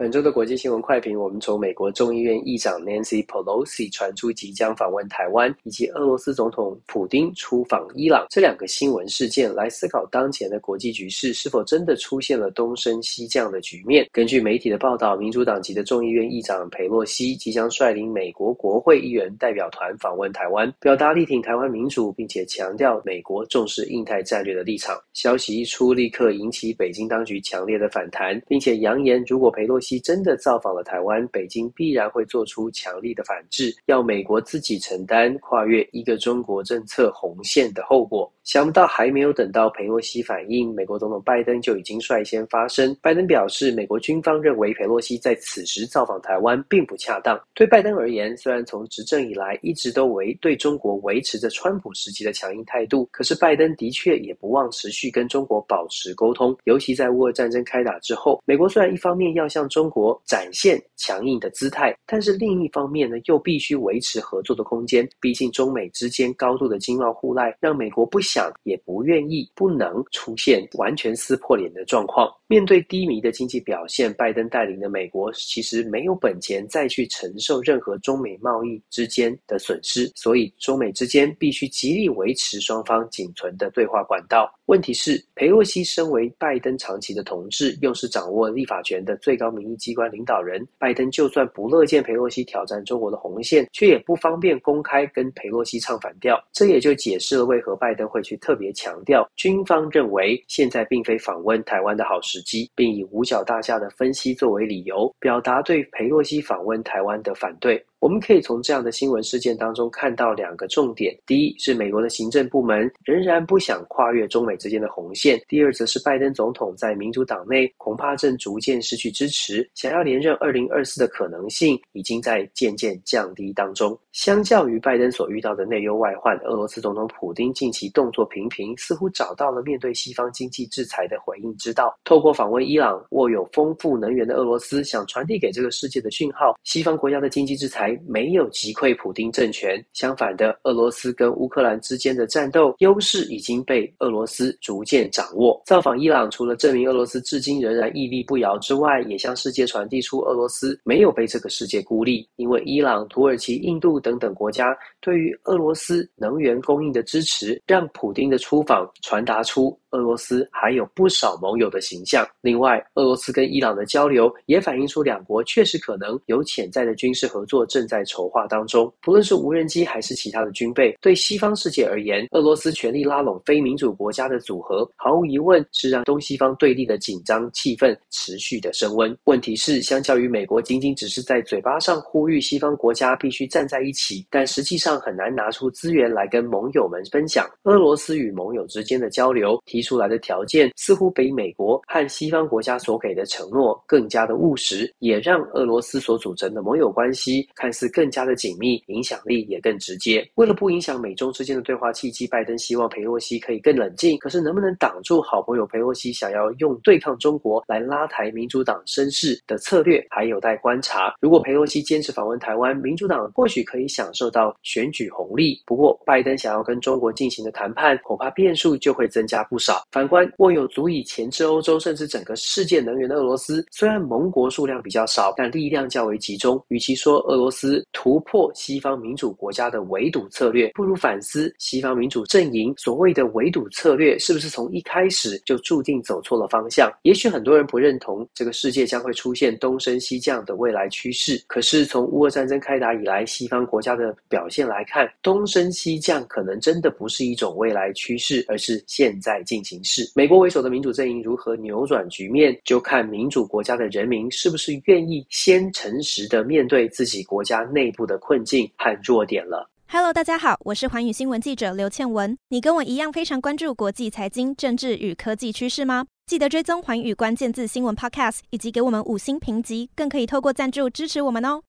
本周的国际新闻快评，我们从美国众议院议长 Nancy Pelosi 传出即将访问台湾，以及俄罗斯总统普丁出访伊朗这两个新闻事件来思考当前的国际局势是否真的出现了东升西降的局面。根据媒体的报道，民主党籍的众议院议长裴洛西即将率领美国国会议员代表团访问台湾，表达力挺台湾民主，并且强调美国重视印太战略的立场。消息一出，立刻引起北京当局强烈的反弹，并且扬言，如果裴洛西真的造访了台湾，北京必然会做出强力的反制，要美国自己承担跨越一个中国政策红线的后果。想不到还没有等到裴洛西反应，美国总统拜登就已经率先发声。拜登表示，美国军方认为裴洛西在此时造访台湾并不恰当。对拜登而言，虽然从执政以来一直都维对中国维持着川普时期的强硬态度，可是拜登的确也不忘持续跟中国保持沟通。尤其在乌俄战争开打之后，美国虽然一方面要向中国展现强硬的姿态，但是另一方面呢，又必须维持合作的空间。毕竟中美之间高度的经贸互赖，让美国不想。也不愿意，不能出现完全撕破脸的状况。面对低迷的经济表现，拜登带领的美国其实没有本钱再去承受任何中美贸易之间的损失，所以中美之间必须极力维持双方仅存的对话管道。问题是，裴洛西身为拜登长期的同志，又是掌握立法权的最高民意机关领导人，拜登就算不乐见佩洛西挑战中国的红线，却也不方便公开跟佩洛西唱反调。这也就解释了为何拜登会去特别强调，军方认为现在并非访问台湾的好时机，并以五角大厦的分析作为理由，表达对佩洛西访问台湾的反对。我们可以从这样的新闻事件当中看到两个重点：第一是美国的行政部门仍然不想跨越中美之间的红线；第二则是拜登总统在民主党内恐怕正逐渐失去支持，想要连任二零二四的可能性已经在渐渐降低当中。相较于拜登所遇到的内忧外患，俄罗斯总统普丁近期动作频频，似乎找到了面对西方经济制裁的回应之道。透过访问伊朗，握有丰富能源的俄罗斯想传递给这个世界的讯号：西方国家的经济制裁。没有击溃普丁政权，相反的，俄罗斯跟乌克兰之间的战斗优势已经被俄罗斯逐渐掌握。造访伊朗，除了证明俄罗斯至今仍然屹立不摇之外，也向世界传递出俄罗斯没有被这个世界孤立。因为伊朗、土耳其、印度等等国家对于俄罗斯能源供应的支持，让普丁的出访传达出。俄罗斯还有不少盟友的形象。另外，俄罗斯跟伊朗的交流也反映出两国确实可能有潜在的军事合作正在筹划当中。不论是无人机还是其他的军备，对西方世界而言，俄罗斯全力拉拢非民主国家的组合，毫无疑问是让东西方对立的紧张气氛持续的升温。问题是，相较于美国仅仅只是在嘴巴上呼吁西方国家必须站在一起，但实际上很难拿出资源来跟盟友们分享。俄罗斯与盟友之间的交流提出来的条件似乎比美国和西方国家所给的承诺更加的务实，也让俄罗斯所组成的盟友关系看似更加的紧密，影响力也更直接。为了不影响美中之间的对话契机，拜登希望裴洛西可以更冷静。可是能不能挡住好朋友裴洛西想要用对抗中国来拉抬民主党声势的策略，还有待观察。如果裴洛西坚持访问台湾，民主党或许可以享受到选举红利。不过，拜登想要跟中国进行的谈判，恐怕变数就会增加不少。反观握有足以钳制欧洲甚至整个世界能源的俄罗斯，虽然盟国数量比较少，但力量较为集中。与其说俄罗斯突破西方民主国家的围堵策略，不如反思西方民主阵营所谓的围堵策略是不是从一开始就注定走错了方向。也许很多人不认同这个世界将会出现东升西降的未来趋势，可是从乌俄战争开打以来，西方国家的表现来看，东升西降可能真的不是一种未来趋势，而是现在进行式。美国为首的民主阵营如何扭转局面，就看民主国家的人民是不是愿意先诚实的面对自己国家内部的困境和弱点了。Hello，大家好，我是寰宇新闻记者刘倩文。你跟我一样非常关注国际财经、政治与科技趋势吗？记得追踪寰宇关键字新闻 Podcast，以及给我们五星评级，更可以透过赞助支持我们哦。